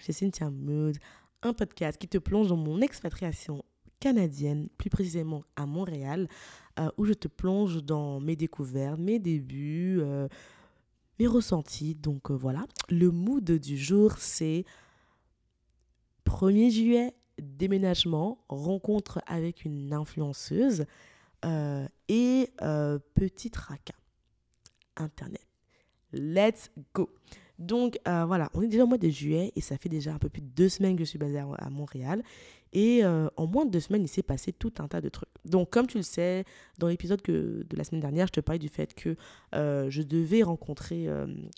chez Cynthia Mood, un podcast qui te plonge dans mon expatriation canadienne, plus précisément à Montréal, euh, où je te plonge dans mes découvertes, mes débuts, euh, mes ressentis. Donc euh, voilà, le mood du jour, c'est 1er juillet, déménagement, rencontre avec une influenceuse et petit tracas. Internet. Let's go. Donc euh, voilà, on est déjà au mois de juillet et ça fait déjà un peu plus de deux semaines que je suis basée à, Montréal. Et euh, en moins de deux semaines, il s'est passé tout un tas de trucs. Donc comme tu le sais, dans l'épisode de la semaine dernière, je te parlais du fait que euh, je devais rencontrer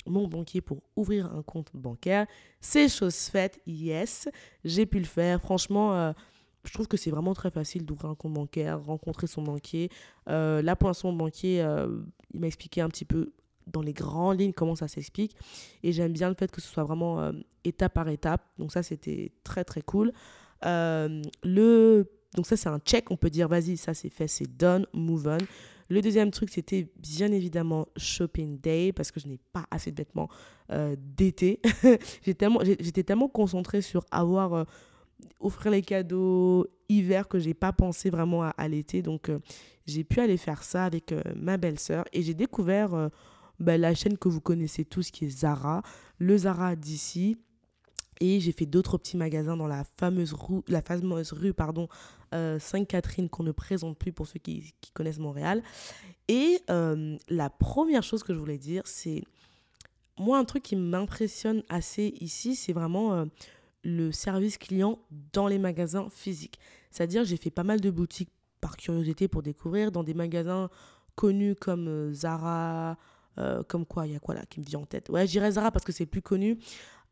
mon banquier pour ouvrir un compte bancaire. C'est chose faite, yes, j'ai pu le faire. Franchement je trouve que c'est vraiment très facile d'ouvrir un compte bancaire, rencontrer son banquier. là, pour banquier, il m'a expliqué un petit peu dans les grandes lignes comment ça s'explique. Et j'aime bien le fait que ce soit vraiment euh, étape par étape. Donc ça, c'était très, très cool. Euh, le... Donc ça, c'est un check. On peut dire, vas-y, ça c'est fait, c'est done, move on. Le deuxième truc, c'était bien évidemment shopping day parce que je n'ai pas assez de vêtements euh, d'été. j'étais tellement, tellement concentrée sur avoir, offrir les cadeaux hiver que j'ai pas pensé vraiment à, l'été. Donc j'ai pu aller faire ça avec ma belle-sœur et j'ai découvert bah, la chaîne que vous connaissez tous qui est Zara, le Zara d'ici. Et j'ai fait d'autres petits magasins dans la fameuse rue, la fameuse rue pardon, euh, Sainte-Catherine qu'on ne présente plus pour ceux qui, connaissent Montréal. Et euh, la première chose que je voulais dire, c'est moi un truc qui m'impressionne assez ici, c'est vraiment euh, le service client dans les magasins physiques. C'est-à-dire j'ai fait pas mal de boutiques par curiosité pour découvrir dans des magasins connus comme Zara, euh, comme quoi, il y a quoi là qui me vient en tête? Ouais, j'irais Zara parce que c'est plus connu.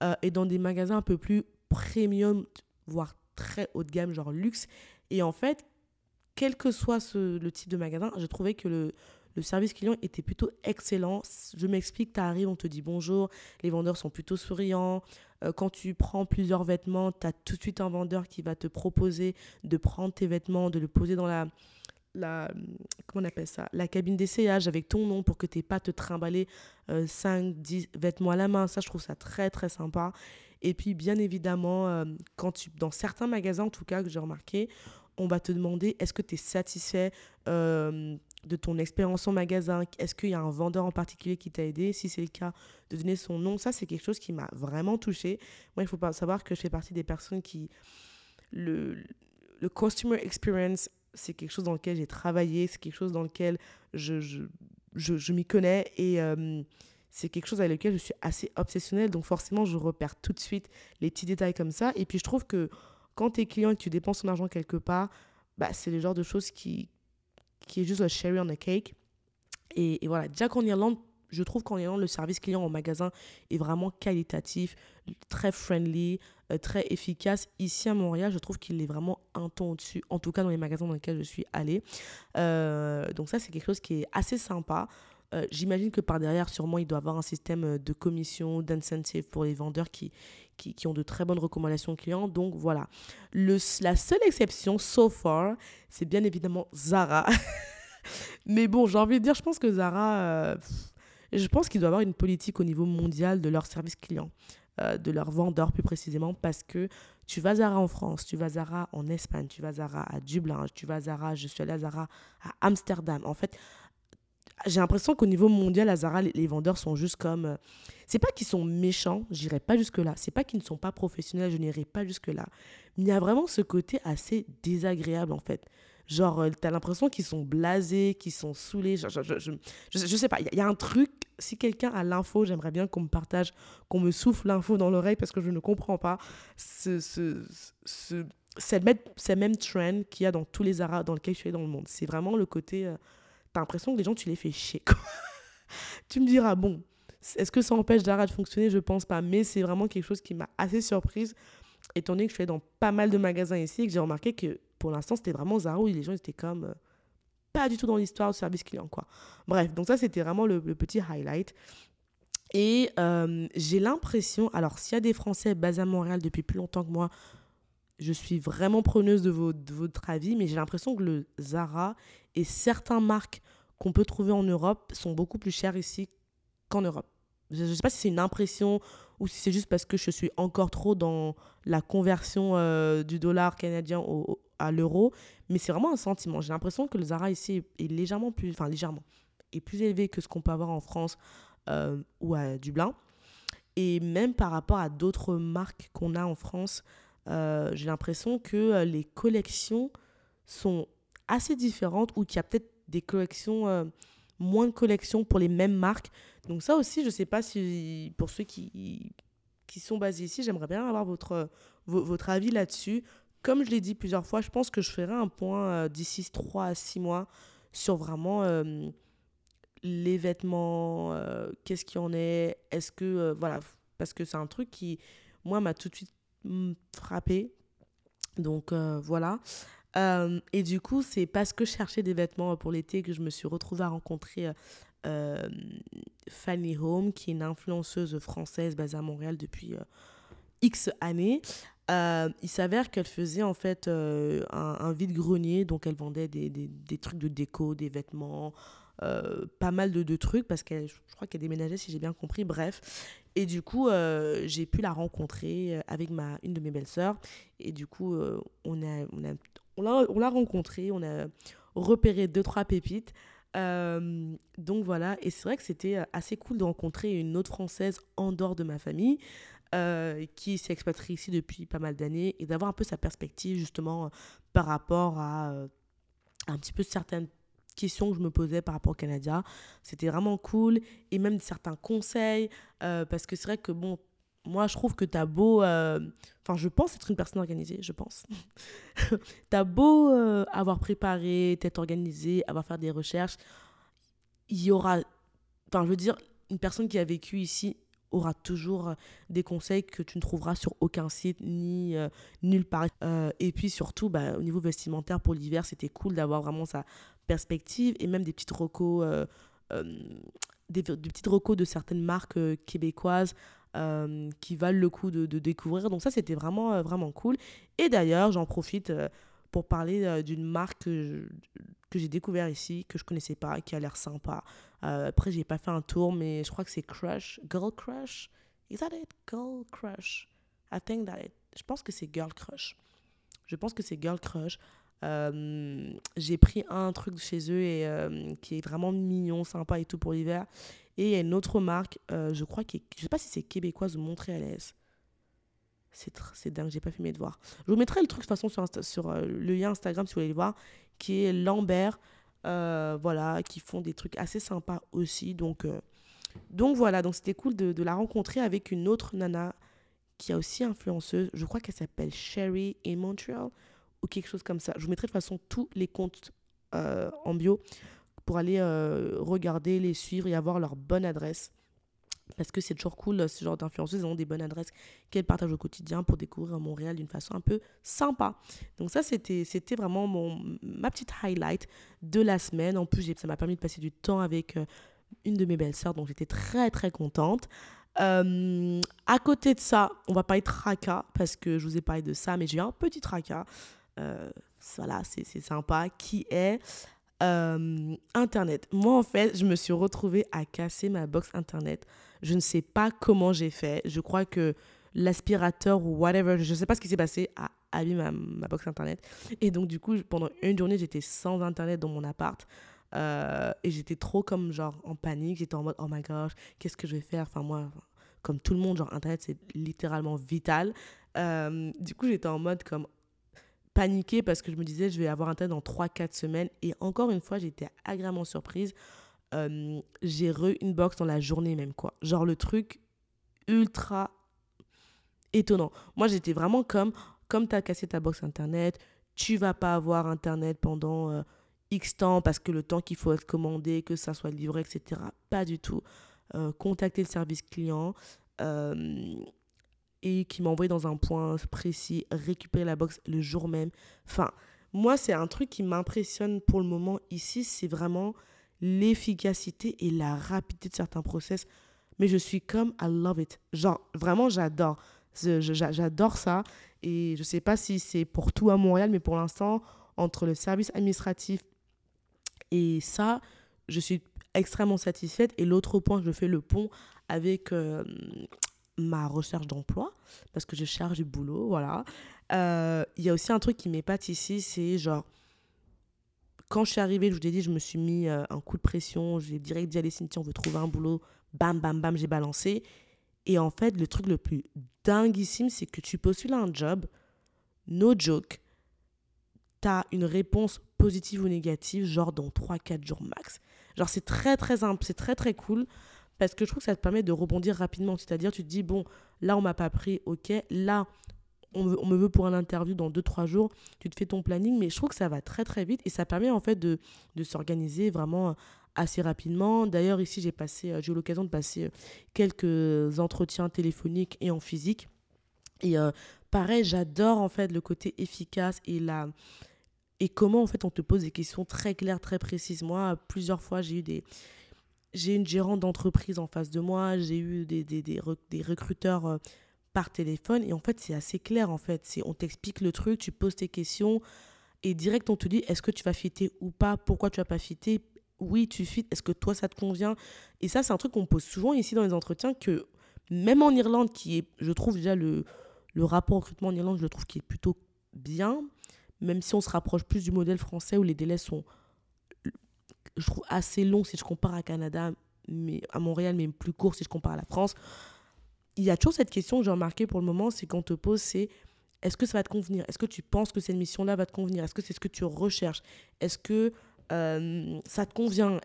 Euh, et dans des magasins un peu plus premium, voire très haut de gamme, genre luxe. Et en fait, quel que soit le type de magasin, je trouvais que le, le service client était plutôt excellent. Je m'explique, tu arrives, on te dit bonjour, les vendeurs sont plutôt souriants. Euh, quand tu prends plusieurs vêtements, tu as tout de suite un vendeur qui va te proposer de prendre tes vêtements, de le poser dans la, la, comment on appelle ça, la cabine d'essayage avec ton nom pour que tu n'aies pas te trimballer 5, euh, 10 vêtements à la main. Ça, je trouve ça très, très sympa. Et puis, bien évidemment, euh, quand tu, dans certains magasins, en tout cas, que j'ai remarqué, on va te demander est-ce que tu es satisfait euh, de ton expérience en magasin? Est-ce qu'il y a un vendeur en particulier qui t'a aidé? Si c'est le cas, de donner son nom. Ça, c'est quelque chose qui m'a vraiment touchée. Moi, il faut pas savoir que je fais partie des personnes qui... Le, le customer experience c'est quelque chose dans lequel j'ai travaillé, c'est quelque chose dans lequel je, je, je, m'y connais et euh, c'est quelque chose avec lequel je suis assez obsessionnelle. Donc forcément, je repère tout de suite les petits détails comme ça. Et puis je trouve que quand tu es client et que tu dépenses ton argent quelque part, bah, c'est le genre de choses qui, qui est juste un cherry on a cake. Et, et voilà, déjà qu'en Irlande, je trouve qu'en Irlande, le service client en magasin est vraiment qualitatif, très friendly, très efficace. Ici à Montréal, je trouve qu'il est vraiment un ton au-dessus, en tout cas dans les magasins dans lesquels je suis allée. Euh, donc ça, c'est quelque chose qui est assez sympa. Euh, j'imagine que par derrière, sûrement, il doit avoir un système de commission, d'incentive pour les vendeurs qui, qui, ont de très bonnes recommandations clients. Donc voilà. La seule exception, so far, c'est bien évidemment Zara. Mais bon, j'ai envie de dire, je pense que Zara, je pense qu'il doit avoir une politique au niveau mondial de leur service client. Euh, de leurs vendeurs plus précisément, parce que tu vas Zara en France, tu vas Zara en Espagne, tu vas Zara à Dublin, tu vas Zara, je suis allée à Zara à Amsterdam. En fait, j'ai l'impression qu'au niveau mondial, à Zara, les, vendeurs sont juste comme. Euh, c'est pas qu'ils sont méchants, j'irai pas jusque-là. C'est pas qu'ils ne sont pas professionnels, je n'irai pas jusque-là. Mais il y a vraiment ce côté assez désagréable, en fait. Genre, euh, tu as l'impression qu'ils sont blasés, qu'ils sont saoulés. je, je, je, je, sais pas, il y, a un truc. Si quelqu'un a l'info, j'aimerais bien qu'on me partage, qu'on me souffle l'info dans l'oreille parce que je ne comprends pas ce, ce, ce, cette, même, cette même trend qu'il y a dans tous les arabes dans lesquels je suis dans le monde. C'est vraiment le côté. Euh, tu as l'impression que les gens, tu les fais chier. tu me diras, bon, est-ce que ça empêche Zara de fonctionner? Je pense pas. Mais c'est vraiment quelque chose qui m'a assez surprise, étant donné que je suis dans pas mal de magasins ici et que j'ai remarqué que pour l'instant, c'était vraiment Zara où les gens étaient comme euh, pas du tout dans l'histoire du service client, quoi. Bref, donc ça, c'était vraiment le, petit highlight. Et euh, j'ai l'impression, alors s'il y a des Français basés à Montréal depuis plus longtemps que moi, je suis vraiment preneuse de, votre avis, mais j'ai l'impression que le Zara et certaines marques qu'on peut trouver en Europe sont beaucoup plus chères ici qu'en Europe. Je ne sais pas si c'est une impression ou si c'est juste parce que je suis encore trop dans la conversion euh, du dollar canadien au, à l'euro. Mais c'est vraiment un sentiment. J'ai l'impression que le Zara ici est légèrement plus, enfin légèrement, est plus élevé que ce qu'on peut avoir en France euh, ou à Dublin. Et même par rapport à d'autres marques qu'on a en France, euh, j'ai l'impression que les collections sont assez différentes ou qu'il y a peut-être des collections moins de collections pour les mêmes marques. Donc ça aussi, je ne sais pas si pour ceux qui, qui sont basés ici, j'aimerais bien avoir votre, votre avis là-dessus. Comme je l'ai dit plusieurs fois, je pense que je ferai un point euh, d'ici 3 à 6 mois sur vraiment euh, les vêtements, euh, qu'est-ce qu'il y en est, est-ce que, voilà, parce que c'est un truc qui, moi, m'a tout de suite mm, frappé. Donc voilà. Et du coup, c'est parce que je cherchais des vêtements pour l'été que je me suis retrouvée à rencontrer Fanny Home, qui est une influenceuse française basée à Montréal depuis X années. Il s'avère qu'elle faisait en fait un, vide-grenier, donc elle vendait des, des, des, trucs de déco, des vêtements, pas mal de, trucs, parce que je crois qu'elle déménageait, si j'ai bien compris, bref. Et du coup, j'ai pu la rencontrer avec ma, une de mes belles-sœurs. Et du coup, on, a, on, a, on l'a rencontré, on a repéré deux, trois pépites. Euh, donc voilà, et c'est vrai que c'était euh, assez cool de rencontrer une autre Française en dehors de ma famille, euh, qui s'est expatriée ici depuis pas mal d'années, et d'avoir un peu sa perspective justement par rapport à, un petit peu certaines questions que je me posais par rapport au Canada. C'était vraiment cool, et même certains conseils, parce que c'est vrai que bon, moi, je trouve que t'as beau. Euh, enfin, je pense être une personne organisée, je pense. t'as beau euh, avoir préparé, t'être organisé, avoir fait des recherches. Il y aura. Enfin, je veux dire, une personne qui a vécu ici aura toujours euh, des conseils que tu ne trouveras sur aucun site ni nulle part. et puis surtout, bah, au niveau vestimentaire pour l'hiver, c'était cool d'avoir vraiment sa perspective et même des petites recos, des, petites recos de certaines marques québécoises euh, qui valent le coup de, découvrir. Donc ça, c'était vraiment, euh, vraiment cool. Et d'ailleurs, j'en profite euh, pour parler d'une marque que, j'ai découvert ici, que je connaissais pas, qui a l'air sympa. après, j'ai pas fait un tour, mais je crois que c'est Crush, Girl Crush? Is that it? Girl Crush. I think that it. Je pense que c'est Girl Crush. Je pense que c'est Girl Crush. j'ai pris un truc chez eux et qui est vraiment mignon, sympa et tout pour l'hiver. Et il y a une autre marque, euh, je crois, qui je sais pas si c'est québécoise ou montréalaise. C'est, c'est dingue, j'ai pas fait mes devoirs. Je vous mettrai le truc de toute façon sur, sur euh, le lien Instagram si vous voulez le voir, qui est Lambert. Euh, voilà, qui font des trucs assez sympas aussi. Donc, donc voilà, donc c'était cool de, de, la rencontrer avec une autre nana qui a aussi influenceuse. Je crois qu'elle s'appelle Sherry in Montreal ou quelque chose comme ça. Je vous mettrai de toute façon tous les comptes en bio pour aller euh, regarder, les suivre et avoir leur bonne adresse. Parce que c'est toujours cool, ce genre d'influenceuses, ont des bonnes adresses qu'elles partagent au quotidien pour découvrir Montréal d'une façon un peu sympa. Donc ça, c'était, vraiment mon, ma petite highlight de la semaine. En plus, ça m'a permis de passer du temps avec euh, une de mes belles-sœurs, donc j'étais très très contente. Euh, à côté de ça, on va pas être tracas, parce que je vous ai parlé de ça, mais j'ai un petit tracas. voilà, c'est sympa, qui est euh, Internet. Moi, en fait, je me suis retrouvée à casser ma box Internet. Je ne sais pas comment j'ai fait. Je crois que l'aspirateur ou whatever, je ne sais pas ce qui s'est passé, a abîmé ma, box Internet. Et donc, du coup, pendant une journée, j'étais sans Internet dans mon appart. Euh, et j'étais trop comme genre en panique. J'étais en mode, oh my gosh, qu'est-ce que je vais faire? Enfin, moi, comme tout le monde, genre Internet, c'est littéralement vital. Euh, du coup, j'étais en mode comme, paniqué parce que je me disais, je vais avoir un dans 3-4 semaines. Et encore une fois, j'étais agréablement surprise. Euh, j'ai re une box dans la journée même, quoi. Genre le truc ultra étonnant. Moi, j'étais vraiment comme, comme tu as cassé ta box internet, tu vas pas avoir internet pendant euh, X temps parce que le temps qu'il faut être commandé, que ça soit livré, etc. Pas du tout. Euh, contacter le service client et qui m'a envoyé dans un point précis, récupérer la box le jour même. Enfin, moi, c'est un truc qui m'impressionne pour le moment ici, c'est vraiment l'efficacité et la rapidité de certains process. Mais je suis comme, I love it. Genre, vraiment, j'adore. J'adore ça. Et je ne sais pas si c'est pour tout à Montréal, mais pour l'instant, entre le service administratif et ça, je suis extrêmement satisfaite. Et l'autre point, je fais le pont avec euh, ma recherche d'emploi, parce que je cherche du boulot, voilà. Euh, il y a aussi un truc qui m'épate ici, c'est genre, quand je suis arrivée, je vous ai dit, je me suis mis euh, un coup de pression, j'ai direct dit, allez Cynthia, on veut trouver un boulot, bam, bam, bam, j'ai balancé. Et en fait, le truc le plus dinguissime, c'est que tu postules à un job, no joke, tu as une réponse positive ou négative, genre dans 3-4 jours max. Genre, c'est très, très, c'est très, très cool parce que je trouve que ça te permet de rebondir rapidement. C'est-à-dire, tu te dis, bon, là, on m'a pas pris, ok. Là, on me, veut pour un interview dans 2-3 jours. Tu te fais ton planning, mais je trouve que ça va très, très vite et ça permet en fait de, de s'organiser vraiment assez rapidement. D'ailleurs, ici, j'ai passé, euh, j'ai eu l'occasion de passer euh, quelques entretiens téléphoniques et en physique. Et euh, pareil, j'adore en fait le côté efficace et la et comment en fait on te pose des questions très claires, très précises. Moi, plusieurs fois, j'ai eu des j'ai une gérante d'entreprise en face de moi, j'ai eu des, des, des, des recruteurs par téléphone et en fait, c'est assez clair en fait, on t'explique le truc, tu poses tes questions et direct on te dit est-ce que tu vas fitter ou pas, pourquoi tu vas pas fitter? Oui, tu fites, est-ce que toi ça te convient? Et ça, c'est un truc qu'on pose souvent ici dans les entretiens que même en Irlande, qui est, je trouve déjà le, le rapport recrutement en Irlande, je le trouve qui est plutôt bien, même si on se rapproche plus du modèle français où les délais sont, je trouve, assez longs si je compare à Canada, mais à Montréal, mais plus courts si je compare à la France. Il y a toujours cette question que j'ai remarqué pour le moment, c'est qu'on te pose, c'est est-ce que ça va te convenir? Est-ce que tu penses que cette mission-là va te convenir? Est-ce que c'est ce que tu recherches? Est-ce que euh, ça te convient,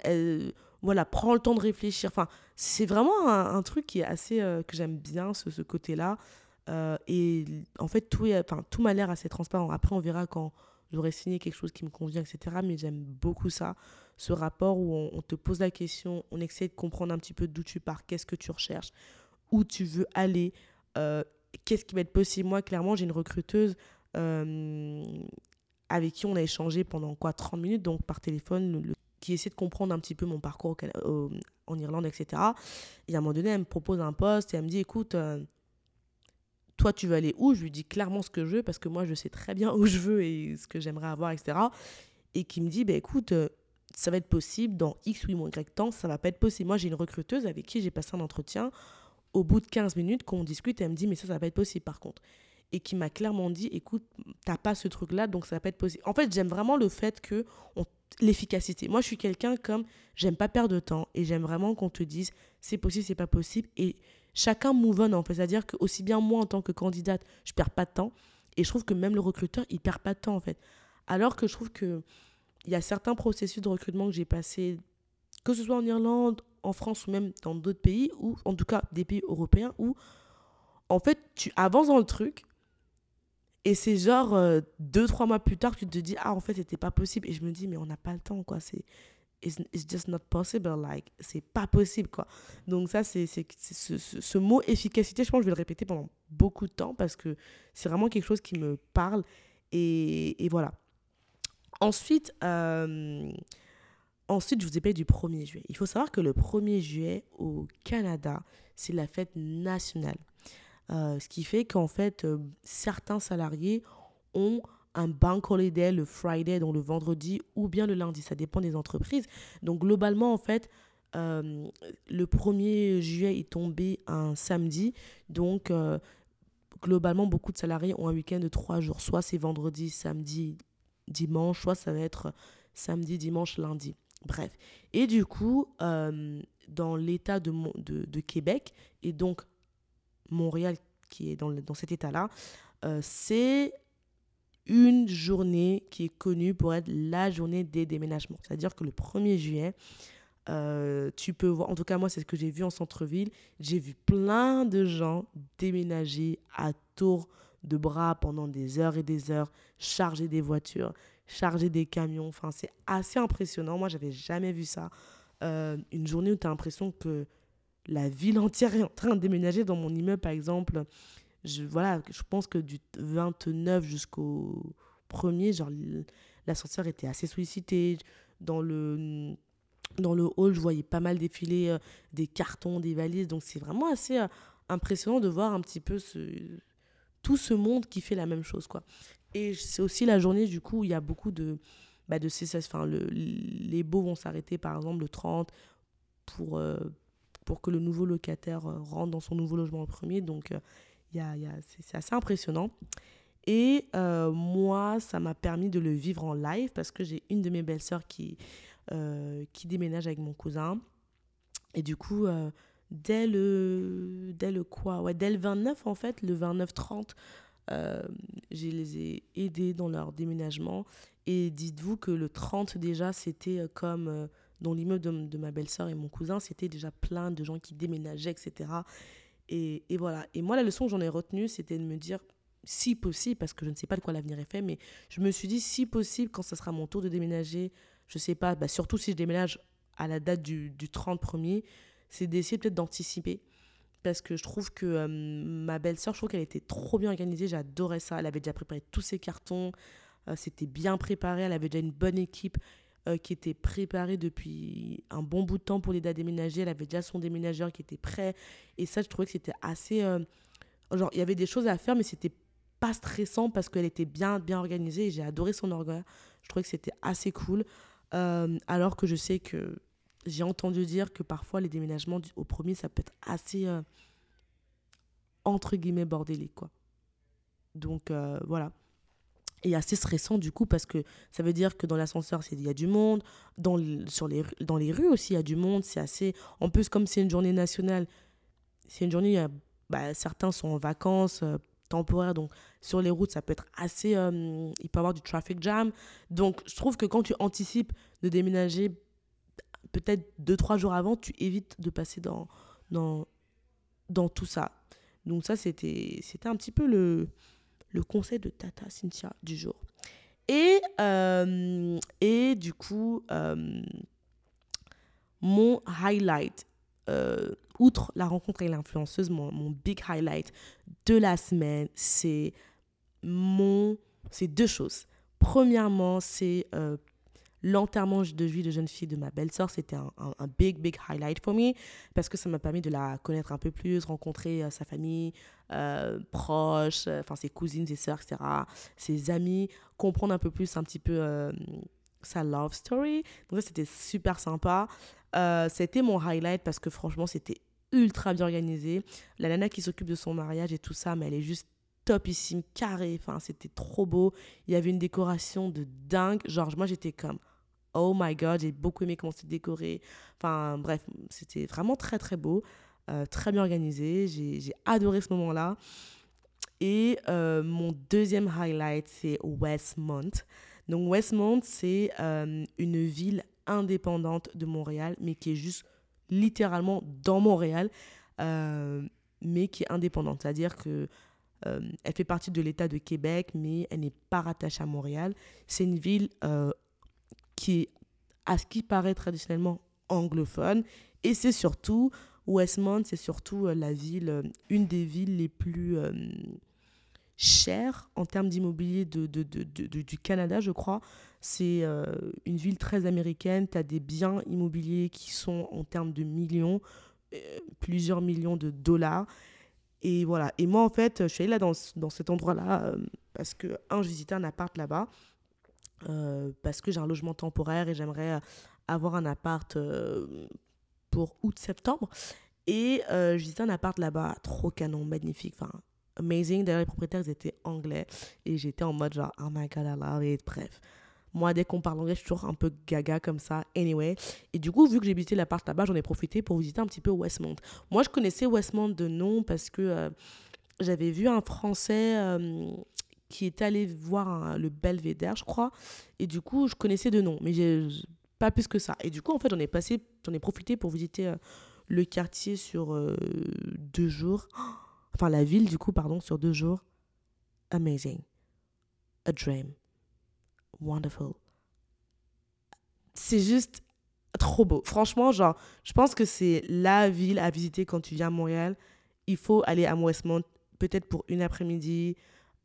voilà, prends le temps de réfléchir. Enfin, c'est vraiment un, truc qui est assez, euh, que j'aime bien, ce, ce côté-là. Euh, et en fait, tout, enfin, tout m'a l'air assez transparent. Après, on verra quand j'aurai signé quelque chose qui me convient, etc. Mais j'aime beaucoup ça, ce rapport où on, te pose la question, on essaie de comprendre un petit peu d'où tu pars, qu'est-ce que tu recherches, où tu veux aller, qu'est-ce qui va être possible. Moi, clairement, j'ai une recruteuse avec qui on a échangé pendant quoi 30 minutes, donc par téléphone, qui essaie de comprendre un petit peu mon parcours en Irlande, etc. Et à un moment donné, elle me propose un poste et elle me dit, écoute, euh, toi, tu veux aller où? Je lui dis clairement ce que je veux, parce que moi, je sais très bien où je veux et ce que j'aimerais avoir, etc. Et qui me dit, bah, écoute, euh, ça va être possible dans X ou Y temps, ça va pas être possible. Moi, j'ai une recruteuse avec qui j'ai passé un entretien. Au bout de 15 minutes, quand on discute, elle me dit, mais ça, ça va pas être possible par contre et qui m'a clairement dit écoute, t'as pas ce truc-là, donc ça va pas être possible. En fait, j'aime vraiment le fait que l'efficacité. Moi, je suis quelqu'un comme j'aime pas perdre de temps et j'aime vraiment qu'on te dise c'est possible, c'est pas possible et chacun move on en fait. C'est-à-dire que aussi bien moi en tant que candidate, je perds pas de temps et je trouve que même le recruteur, il perd pas de temps en fait. Alors que je trouve que il y a certains processus de recrutement que j'ai passé, que ce soit en Irlande, en France ou même dans d'autres pays, ou en tout cas des pays européens, où en fait tu avances dans le truc, et c'est genre euh, deux, trois mois plus tard, tu te dis, ah, en fait, c'était pas possible. Et je me dis, mais on n'a pas le temps, quoi. C'est it's, just not possible. Like, c'est pas possible, quoi. Donc, ça, c'est ce, ce, mot efficacité, je pense que je vais le répéter pendant beaucoup de temps parce que c'est vraiment quelque chose qui me parle. Et, et voilà. Ensuite, euh, ensuite, je vous ai parlé du 1er juillet. Il faut savoir que le 1er juillet au Canada, c'est la fête nationale. Euh, ce qui fait qu'en fait, euh, certains salariés ont un bank holiday le Friday, donc le vendredi, ou bien le lundi. Ça dépend des entreprises. Donc globalement, en fait, le 1er juillet est tombé un samedi. Donc globalement, beaucoup de salariés ont un week-end de trois jours. Soit c'est vendredi, samedi, dimanche, soit ça va être samedi, dimanche, lundi. Bref. Et du coup, dans l'État de, Québec, et donc Montréal qui est dans, dans cet état-là, euh, c'est une journée qui est connue pour être la journée des déménagements. C'est-à-dire que le 1er juillet, euh, tu peux voir, en tout cas moi c'est ce que j'ai vu en centre-ville, j'ai vu plein de gens déménager à tour de bras pendant des heures et des heures, charger des voitures, charger des camions. Enfin, c'est assez impressionnant. Moi, j'avais jamais vu ça. Euh, une journée où tu as l'impression que la ville entière est en train de déménager dans mon immeuble, par exemple. Je, voilà, je pense que du 29 jusqu'au 1er, genre, l'ascenseur était assez sollicité. Dans le, dans le hall, je voyais pas mal défiler euh, des cartons, des valises. Donc, c'est vraiment assez euh, impressionnant de voir un petit peu ce, tout ce monde qui fait la même chose, quoi. Et c'est aussi la journée, du coup, où il y a beaucoup de, bah, de cessation. Enfin, le, les beaux vont s'arrêter, par exemple, le 30 pour, euh, pour que le nouveau locataire rentre dans son nouveau logement en premier. Donc, y a, y a, c'est assez impressionnant. Et moi, ça m'a permis de le vivre en live parce que j'ai une de mes belles-sœurs qui, qui déménage avec mon cousin. Et du coup, dès le, dès le quoi? Ouais, Dès le 29, en fait, le 29-30, euh, je les ai aidés dans leur déménagement. Et dites-vous que le 30 déjà, c'était euh, comme euh, dans l'immeuble de, ma belle-sœur et mon cousin, c'était déjà plein de gens qui déménageaient, etc. Et, et voilà. Et moi, la leçon que j'en ai retenue, c'était de me dire, si possible, parce que je ne sais pas de quoi l'avenir est fait, mais je me suis dit, si possible, quand ce sera mon tour de déménager, je sais pas, bah surtout si je déménage à la date du, du 30 premier, c'est d'essayer peut-être d'anticiper. Parce que je trouve que euh, ma belle-sœur, je trouve qu'elle était trop bien organisée. J'adorais ça. Elle avait déjà préparé tous ses cartons. Euh, c'était bien préparé. Elle avait déjà une bonne équipe euh, qui était préparée depuis un bon bout de temps pour l'aider à déménager. Elle avait déjà son déménageur qui était prêt. Et ça, je trouvais que c'était assez. genre, il y avait des choses à faire, mais c'était pas stressant parce qu'elle était bien, bien organisée. Et j'ai adoré son orgueil. Je trouvais que c'était assez cool. alors que je sais que j'ai entendu dire que parfois les déménagements au premier, ça peut être assez, euh, entre guillemets, bordélique, quoi. Donc, euh, voilà. Et assez stressant, du coup, parce que ça veut dire que dans l'ascenseur, il y a du monde. Dans, sur les, dans les rues aussi, il y a du monde. C'est assez... En plus, comme c'est une journée nationale, c'est une journée, où bah, certains sont en vacances euh, temporaires. Donc, sur les routes, ça peut être assez... il peut y avoir du traffic jam. Donc, je trouve que quand tu anticipes de déménager peut-être deux, trois jours avant, tu évites de passer dans, dans, dans tout ça. Donc ça, c'était un petit peu le, le conseil de Tata Cynthia du jour. Et, euh, et du coup, euh, mon highlight, euh, outre la rencontre avec l'influenceuse, mon, mon, big highlight de la semaine, c'est mon... C'est deux choses. Premièrement, c'est l'enterrement de vie de jeune fille de ma belle-sœur, c'était un, big, big highlight pour moi parce que ça m'a permis de la connaître un peu plus, rencontrer euh, sa famille euh, proche, euh, enfin ses cousines, ses sœurs, etc., ses amis, comprendre un peu plus un petit peu sa love story. Donc ça, c'était super sympa. c'était mon highlight parce que franchement, c'était ultra bien organisé. La nana qui s'occupe de son mariage et tout ça, mais elle est juste topissime, carré. Enfin, c'était trop beau. Il y avait une décoration de dingue. Genre, moi, j'étais comme, oh my god, j'ai beaucoup aimé comment c'était décoré. Enfin, bref, c'était vraiment très très beau, euh, très bien organisé. J'ai adoré ce moment-là. Et euh, mon deuxième highlight, c'est Westmont. Donc, Westmont, c'est euh, une ville indépendante de Montréal, mais qui est juste littéralement dans Montréal, mais qui est indépendante. C'est-à-dire que elle fait partie de l'État de Québec, mais elle n'est pas rattachée à Montréal. C'est une ville qui est, à ce qui paraît traditionnellement anglophone. Et c'est surtout, Westmont, c'est surtout euh, la ville, euh, une des villes les plus euh, chères en termes d'immobilier de, de, de, du Canada, je crois. C'est une ville très américaine. Tu as des biens immobiliers qui sont en termes de millions, plusieurs millions de dollars. Et voilà. Et moi, en fait, je suis allée là dans, dans cet endroit-là parce que, un, je visitais un appart là-bas. Euh, parce que j'ai un logement temporaire et j'aimerais euh, avoir un appart euh, pour août-septembre. Et je visitais un appart là-bas, trop canon, magnifique, enfin, amazing. D'ailleurs, les propriétaires, étaient anglais. Et j'étais en mode genre, oh my god, I love it. Bref. Moi, dès qu'on parle anglais, je suis toujours un peu gaga comme ça. Anyway. Et du coup, vu que j'ai visité l'appart là-bas, j'en ai profité pour visiter un petit peu Westmont. Moi, je connaissais Westmont de nom parce que j'avais vu un Français qui est allé voir le Belvédère, je crois. Et du coup, je connaissais de nom, mais pas plus que ça. Et du coup, en fait, j'en ai passé, j'en ai profité pour visiter euh, le quartier sur euh, deux jours. Enfin, la ville, du coup, pardon, sur deux jours. Amazing. A dream. Wonderful. C'est juste trop beau. Franchement, genre, je pense que c'est la ville à visiter quand tu viens à Montréal. Il faut aller à Westmont, peut-être pour une après-midi,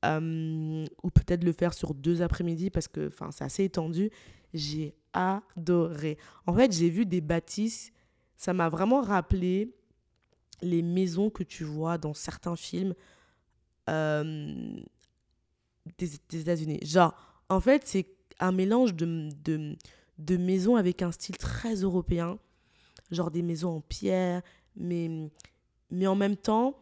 euh, ou peut-être le faire sur deux après-midi parce que c'est assez étendu. J'ai adoré. En fait, j'ai vu des bâtisses, ça m'a vraiment rappelé les maisons que tu vois dans certains films euh, des, des États-Unis. Genre, en fait, c'est un mélange de, de, de maisons avec un style très européen, genre des maisons en pierre, Mais, mais en même temps,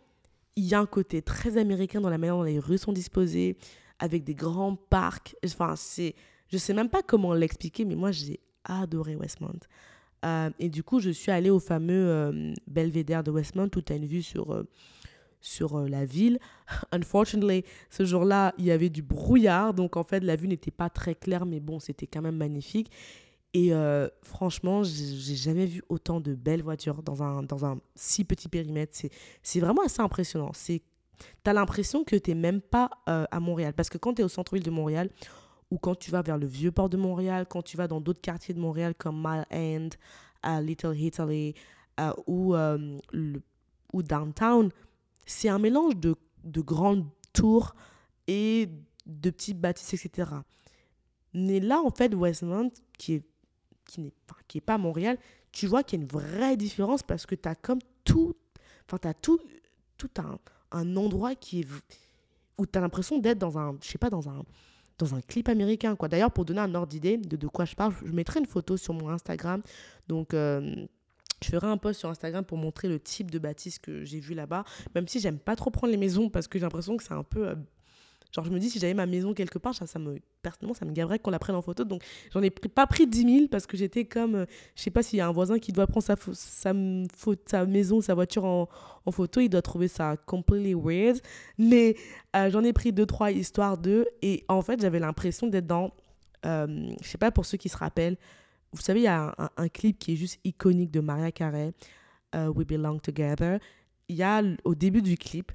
il y a un côté très américain dans la manière dont les rues sont disposées, avec des grands parcs. Enfin, c'est, je sais même pas comment l'expliquer, mais moi, j'ai adoré Westmount. Euh, et du coup, je suis allée au fameux euh, belvédère de Westmount où tu as une vue sur, euh, sur la ville. Unfortunately, ce jour-là, il y avait du brouillard. Donc, en fait, la vue n'était pas très claire, mais bon, c'était quand même magnifique. Et franchement, j'ai jamais vu autant de belles voitures dans un, dans un si petit périmètre. C'est vraiment assez impressionnant. Tu as l'impression que tu n'es même pas à Montréal. Parce que quand tu es au centre-ville de Montréal, ou quand tu vas vers le vieux port de Montréal, quand tu vas dans d'autres quartiers de Montréal comme Mile End, à Little Italy ou, euh, ou Downtown, c'est un mélange de, de grandes tours et de petites bâtisses, etc. Mais là, en fait, Westmount, qui est, qui n'est pas Montréal, tu vois qu'il y a une vraie différence parce que tu as comme tout, enfin, tu tout, tout un, endroit qui est, où tu as l'impression d'être dans un, je pas, dans un, dans un clip américain. quoi. D'ailleurs, pour donner un ordre d'idée de, de quoi je parle, je mettrai une photo sur mon Instagram. Donc, euh, je ferai un post sur Instagram pour montrer le type de bâtisse que j'ai vu là-bas. Même si j'aime pas trop prendre les maisons parce que j'ai l'impression que c'est un peu euh, Genre, je me dis, si j'avais ma maison quelque part, ça, ça me, personnellement, ça me gaverait qu'on la prenne en photo. Donc, j'en ai pas pris 10 000 parce que j'étais comme, euh, je sais pas s'il y a un voisin qui doit prendre sa, sa, sa maison, sa voiture en, en, photo, il doit trouver ça completely weird. Mais euh, j'en ai pris deux, trois histoires d'eux. Et en fait, j'avais l'impression d'être dans, euh, je sais pas pour ceux qui se rappellent, vous savez, il y a un, clip qui est juste iconique de Maria Carey, We Belong Together. Il y a, au début du clip,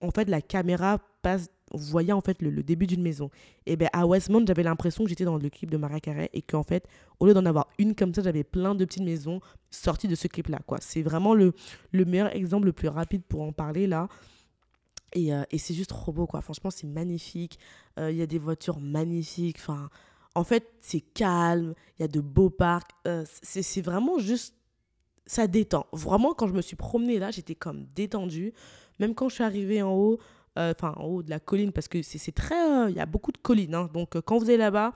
en fait, la caméra passe vous voyez en fait le, début d'une maison. Et bien à Westmount, j'avais l'impression que j'étais dans le clip de Maria Carey et qu'en fait, au lieu d'en avoir une comme ça, j'avais plein de petites maisons sorties de ce clip-là. C'est vraiment le, le meilleur exemple le plus rapide pour en parler là. Et, euh, c'est juste trop beau, quoi. Franchement, c'est magnifique. Euh, il y a des voitures magnifiques. Enfin, en fait, c'est calme. Il y a de beaux parcs. Euh, c'est vraiment juste. Ça détend. Vraiment, quand je me suis promenée là, j'étais comme détendue. Même quand je suis arrivée en haut, enfin en haut de la colline, parce que c'est très... Euh, il y a beaucoup de collines. Hein. donc euh, quand vous allez là-bas,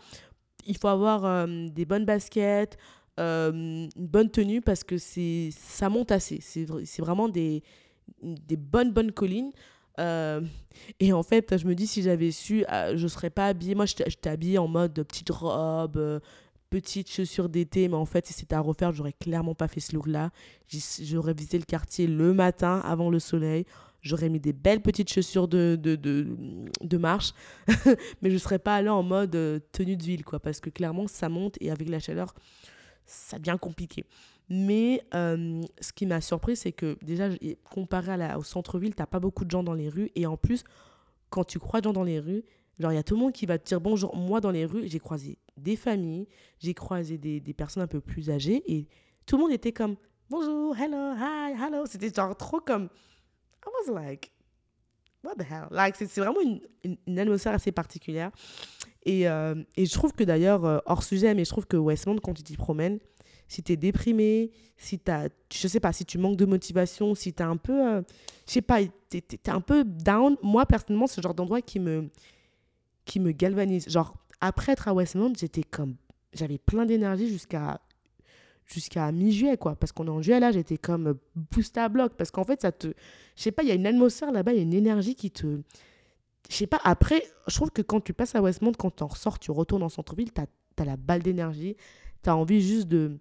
il faut avoir des bonnes baskets, une bonne tenue, parce que ça monte assez. C'est vraiment des, des bonnes, bonnes collines. et en fait, je me dis, si j'avais su, je ne serais pas habillée. Moi, j'étais habillée en mode petite robe, petite chaussures d'été. Mais en fait, si c'était à refaire, j'aurais clairement pas fait ce look-là. J'aurais visité le quartier le matin, avant le soleil. J'aurais mis des belles petites chaussures de, de, de, marche, mais je ne serais pas allée en mode euh, tenue de ville, quoi, parce que clairement, ça monte et avec la chaleur, ça devient compliqué. Mais euh, ce qui m'a surpris, c'est que déjà, comparé au centre-ville, tu n'as pas beaucoup de gens dans les rues. Et en plus, quand tu crois gens dans les rues, genre, il y a tout le monde qui va te dire bonjour. Moi, dans les rues, j'ai croisé des familles, j'ai croisé des, des, personnes un peu plus âgées et tout le monde était comme bonjour, hello, hi, hello. C'était genre trop comme I was like, what the hell? C'est vraiment une, une, atmosphère assez particulière. Et, euh, et je trouve que d'ailleurs, euh, hors sujet, mais je trouve que Westmount, quand tu t'y promènes, si tu es déprimé, si tu je sais pas, si tu manques de motivation, si tu es un peu, euh, je sais pas, tu es, un peu down, moi personnellement, c'est le genre d'endroit qui me, qui me galvanise. Genre, après être à Westmount, j'étais comme, j'avais plein d'énergie jusqu'à jusqu'à mi-juillet, quoi. Parce qu'on est en juillet, là, j'étais comme boost à bloc. Parce qu'en fait, ça te. Je sais pas, il y a une atmosphère là-bas, il y a une énergie qui te. Je sais pas, après, je trouve que quand tu passes à Westmount, quand tu en ressors, tu retournes en centre-ville, tu as, la balle d'énergie. Tu as envie juste de.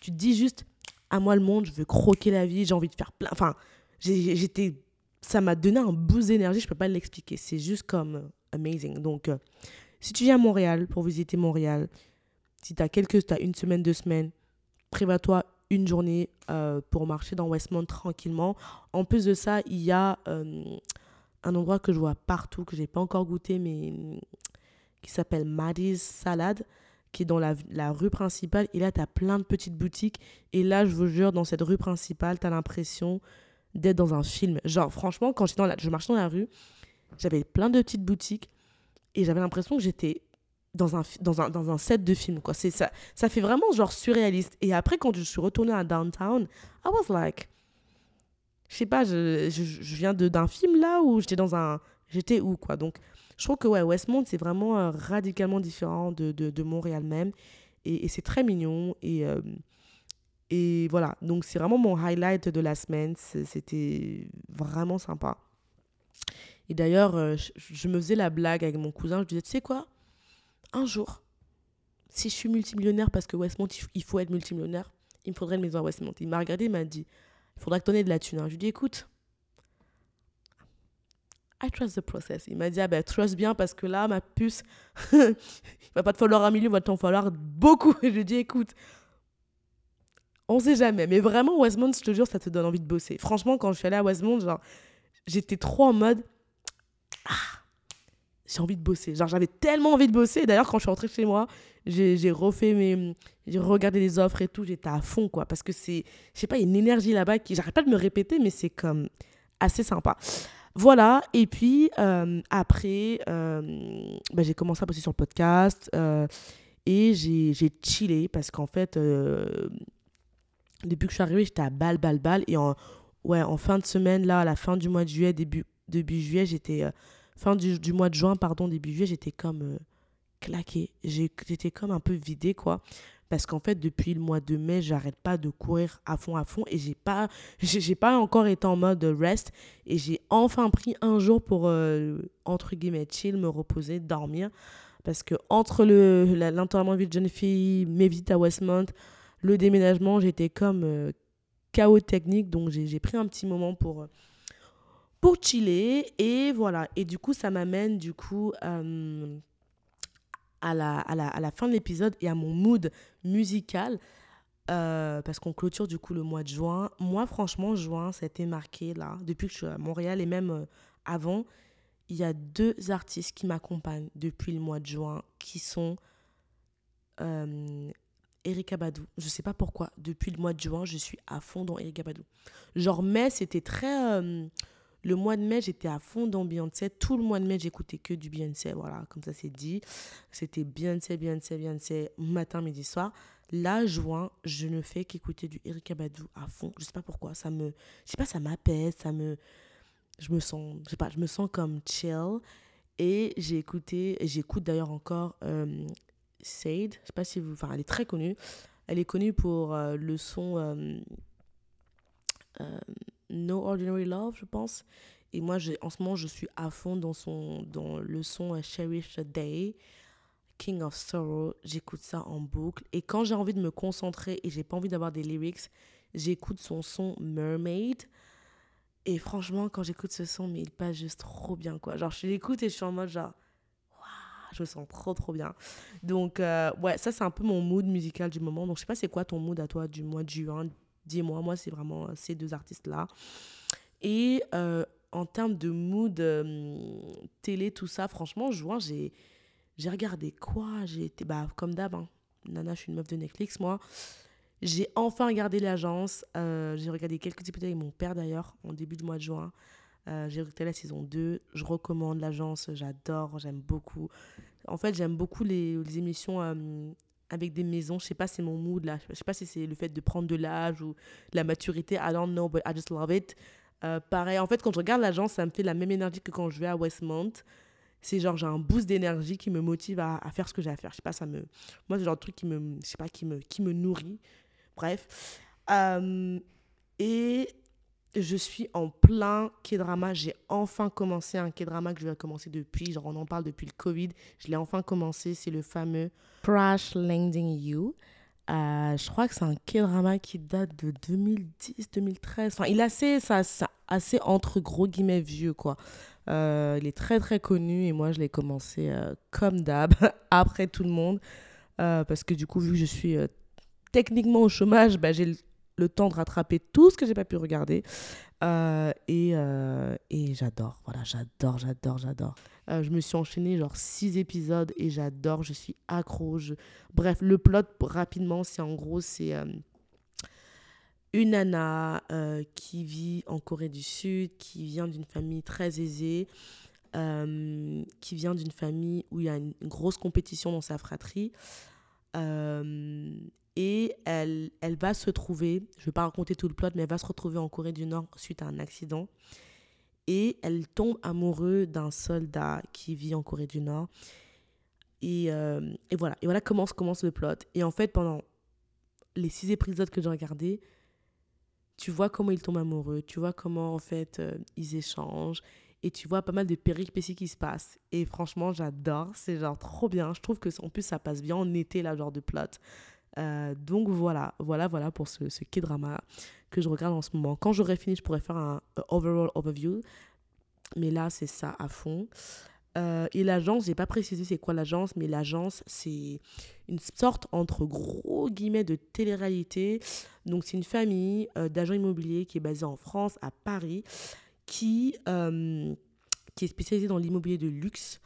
Tu te dis juste, à moi le monde, je veux croquer la vie, j'ai envie de faire plein. Enfin, j'étais. Ça m'a donné un boost d'énergie, je peux pas l'expliquer. C'est juste comme amazing. Donc, euh, si tu viens à Montréal pour visiter Montréal, si tu as quelques, tu une semaine, deux semaines, prévois-toi une journée euh, pour marcher dans Westmount tranquillement. En plus de ça, il y a euh, un endroit que je vois partout, que je n'ai pas encore goûté, mais qui s'appelle Maddie's Salad, qui est dans la, rue principale. Et là, tu as plein de petites boutiques. Et là, je vous jure, dans cette rue principale, tu as l'impression d'être dans un film. Genre, franchement, quand je marchais dans la rue, j'avais plein de petites boutiques et j'avais l'impression que j'étais dans un, dans un, dans un set de film. Quoi. Ça, ça fait vraiment genre surréaliste. Et après, quand je suis retournée à Downtown, I was like, je sais pas, je, je, je viens d'un film là ou j'étais dans un. J'étais où, quoi. Donc, je trouve que ouais, Westmount, c'est vraiment euh, radicalement différent de, de, Montréal même. Et, c'est très mignon. Et, euh, Et voilà, donc c'est vraiment mon highlight de la semaine. C'était vraiment sympa. Et d'ailleurs, euh, je, me faisais la blague avec mon cousin. Je disais, tu sais quoi? Un jour, si je suis multimillionnaire, parce que Westmont, il faut être multimillionnaire, il me faudrait une maison à Westmont. Il m'a regardé, il m'a dit, il faudra que tu aies de la thune. Hein. Je lui ai dit, écoute, I trust the process. Il m'a dit, ah ben, trust bien parce que là, ma puce, il va pas te falloir un million, il va t'en falloir beaucoup. Et je lui ai dit, écoute, on sait jamais. Mais vraiment, Westmont, je te jure, ça te donne envie de bosser. Franchement, quand je suis allée à Westmont, j'étais trop en mode, ah, j'ai envie de bosser. Genre, j'avais tellement envie de bosser. D'ailleurs, quand je suis rentrée chez moi, j'ai refait mes. J'ai regardé les offres et tout. J'étais à fond, quoi. Parce que c'est. Je sais pas, il y a une énergie là-bas qui. J'arrête pas de me répéter, mais c'est comme assez sympa. Voilà, et puis euh, après, euh, bah, j'ai commencé à bosser sur le podcast euh, et j'ai chillé parce qu'en fait, depuis que je suis arrivée, j'étais à balle, balle, balle. Et en, ouais, en fin de semaine, là, à la fin du mois de juillet, début, début juillet, j'étais. Fin du, mois de juin, pardon, début juillet, j'étais comme claquée. J'étais comme un peu vidée, quoi. Parce qu'en fait depuis le mois de mai j'arrête pas de courir à fond à fond et j'ai pas j'ai pas encore été en mode rest. Et j'ai enfin pris un jour pour euh, entre guillemets chill me reposer dormir. Parce que entre le l'enterrement de vie de jeune fille mes visites à Westmont le déménagement j'étais comme euh, chaos technique. Donc j'ai pris un petit moment pour pour chiller et voilà et du coup ça m'amène du coup euh, à la, fin de l'épisode et à mon mood musical. Euh, parce qu'on clôture du coup le mois de juin. Moi, franchement, juin, ça a été marqué là, depuis que je suis à Montréal et même euh, avant. Il y a deux artistes qui m'accompagnent depuis le mois de juin qui sont euh, Erika Badou. Je sais pas pourquoi, depuis le mois de juin, je suis à fond dans Erika Badou. Genre, mai, c'était très. Le mois de mai, j'étais à fond dans Beyoncé. Tout le mois de mai, j'écoutais que du Beyoncé. Voilà, comme ça c'est dit. C'était Beyoncé, Beyoncé, Beyoncé, matin, midi, soir. Là, juin, je ne fais qu'écouter du Erika Badou à fond. Je sais pas pourquoi. Ça me, je sais pas, ça m'apaise, ça me, je me sens, je sais pas, je me sens comme chill. Et j'ai écouté, j'écoute d'ailleurs encore euh, Sade. Je sais pas si vous, enfin, elle est très connue. Elle est connue pour euh, le son. Euh, euh No Ordinary Love, je pense. Et moi, en ce moment, je suis à fond dans, son, dans le son euh, Cherish the Day, King of Sorrow. J'écoute ça en boucle. Et quand j'ai envie de me concentrer et j'ai pas envie d'avoir des lyrics, j'écoute son son Mermaid. Et franchement, quand j'écoute ce son, mais il passe juste trop bien, quoi. Genre, je l'écoute et je suis en mode genre, je me sens trop, trop bien. Donc, euh, ouais, ça, c'est un peu mon mood musical du moment. Donc, je sais pas, c'est quoi ton mood à toi du mois de juin, dis-moi. Moi, c'est vraiment euh, ces deux artistes-là. Et euh, en termes de mood, euh, télé, tout ça, franchement, juin, j'ai, j'ai regardé quoi? J'ai été, bah, comme d'hab, hein. Nana, je suis une meuf de Netflix, moi. J'ai enfin regardé l'agence. j'ai regardé quelques épisodes avec mon père, d'ailleurs, en début du mois de juin. j'ai regardé la saison 2. Je recommande l'agence, j'adore, j'aime beaucoup. En fait, j'aime beaucoup les, les émissions avec des maisons. Je sais pas, c'est mon mood là. Je sais pas si c'est le fait de prendre de l'âge ou la maturité. I don't know, but I just love it. Euh, pareil, en fait, quand je regarde l'agence, ça me fait la même énergie que quand je vais à Westmont. C'est genre, j'ai un boost d'énergie qui me motive à, à, faire ce que j'ai à faire. Je sais pas, ça me. Moi, c'est genre de truc qui me. Je sais pas, qui me, qui me nourrit. Bref. Euh, et je suis en plein K-drama. J'ai enfin commencé un K-drama que je vais commencer depuis. Genre, on en parle depuis le Covid. Je l'ai enfin commencé. C'est le fameux Crash Landing You. Euh, je crois que c'est un K-drama qui date de 2010-2013. Enfin, il est assez, ça, ça, assez entre gros guillemets vieux, quoi. Euh, il est très, très connu et moi, je l'ai commencé euh, comme d'hab, après tout le monde. parce que du coup, vu que je suis techniquement au chômage, bah, j'ai le temps de rattraper tout ce que j'ai pas pu regarder. Euh, et, euh, et j'adore, voilà, j'adore, j'adore, j'adore. Euh, je me suis enchaînée genre six épisodes et j'adore, je suis accro. Bref, le plot rapidement, c'est en gros, c'est une nana qui vit en Corée du Sud, qui vient d'une famille très aisée, qui vient d'une famille où il y a une grosse compétition dans sa fratrie. Et elle, elle va se trouver, je ne vais pas raconter tout le plot, mais elle va se retrouver en Corée du Nord suite à un accident. Et elle tombe amoureuse d'un soldat qui vit en Corée du Nord. Et, euh, et, voilà, et voilà comment commence le plot. Et en fait, pendant les six épisodes que j'ai regardés, tu vois comment ils tombent amoureux, tu vois comment en fait euh, ils échangent et tu vois pas mal de péripéties qui se passent. Et franchement, j'adore, c'est genre trop bien. Je trouve que en plus ça passe bien en été là, genre de plot. Euh, donc voilà, voilà, voilà pour ce, ce K-drama que je regarde en ce moment. Quand j'aurai fini, je pourrais faire un overall overview. Mais là, c'est ça à fond. Euh, et l'agence, j'ai pas précisé c'est quoi l'agence, mais l'agence, c'est une sorte entre gros guillemets de télé-réalité. Donc, c'est une famille euh, d'agents immobiliers qui est basée en France, à Paris, qui, qui est spécialisée dans l'immobilier de luxe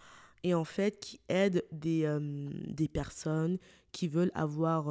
et en fait qui aide des, des personnes qui veulent avoir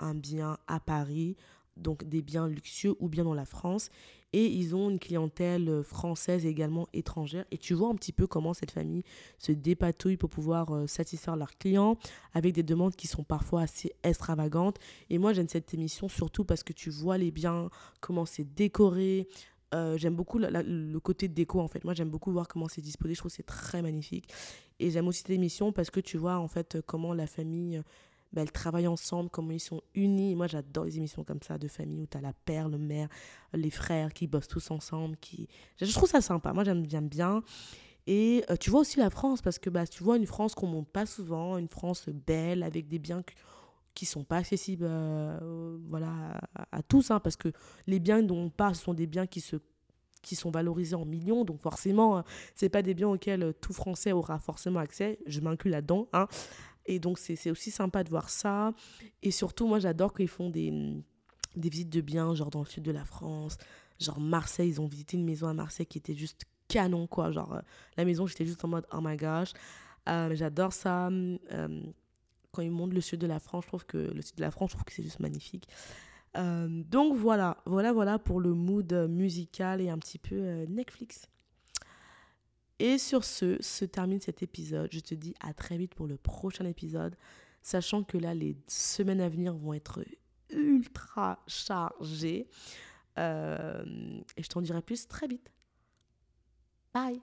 un bien à Paris, donc des biens luxueux ou bien dans la France. Et ils ont une clientèle euh, française et également étrangère. Et tu vois un petit peu comment cette famille se dépatouille pour pouvoir euh, satisfaire leurs clients avec des demandes qui sont parfois assez extravagantes. Et moi, j'aime cette émission surtout parce que tu vois les biens, comment c'est décoré. Euh, j'aime beaucoup le côté déco en fait. Moi, j'aime beaucoup voir comment c'est disposé. Je trouve c'est très magnifique. Et j'aime aussi cette émission parce que tu vois en fait comment la famille bah, elles travaillent ensemble, comment ils sont unis. Moi, j'adore les émissions comme ça de famille où tu as la père, le mère, les frères qui bossent tous ensemble. Qui... Je trouve ça sympa. Moi, j'aime bien. Et euh, tu vois aussi la France, parce que bah, tu vois une France qu'on monte pas souvent, une France belle, avec des biens qui sont pas accessibles euh, voilà, à, tous, hein, parce que les biens dont on parle, sont des biens qui se qui sont valorisés en millions, donc forcément, c'est pas des biens auxquels tout Français aura forcément accès. Je m'inclus là-dedans, hein. Et donc, c'est aussi sympa de voir ça. Et surtout, moi, j'adore qu'ils font des, des visites de biens, genre dans le sud de la France, genre Marseille. Ils ont visité une maison à Marseille qui était juste canon, quoi. Genre, euh, la maison, j'étais juste en mode, oh my gosh. Euh, j'adore ça. Euh, quand ils montrent le sud de la France, je trouve que le sud de la France, je trouve que c'est juste magnifique. donc voilà, voilà, voilà pour le mood musical et un petit peu Netflix. Et sur ce, se termine cet épisode. Je te dis à très vite pour le prochain épisode, sachant que là, les semaines à venir vont être ultra chargées. Euh, et je t'en dirai plus très vite. Bye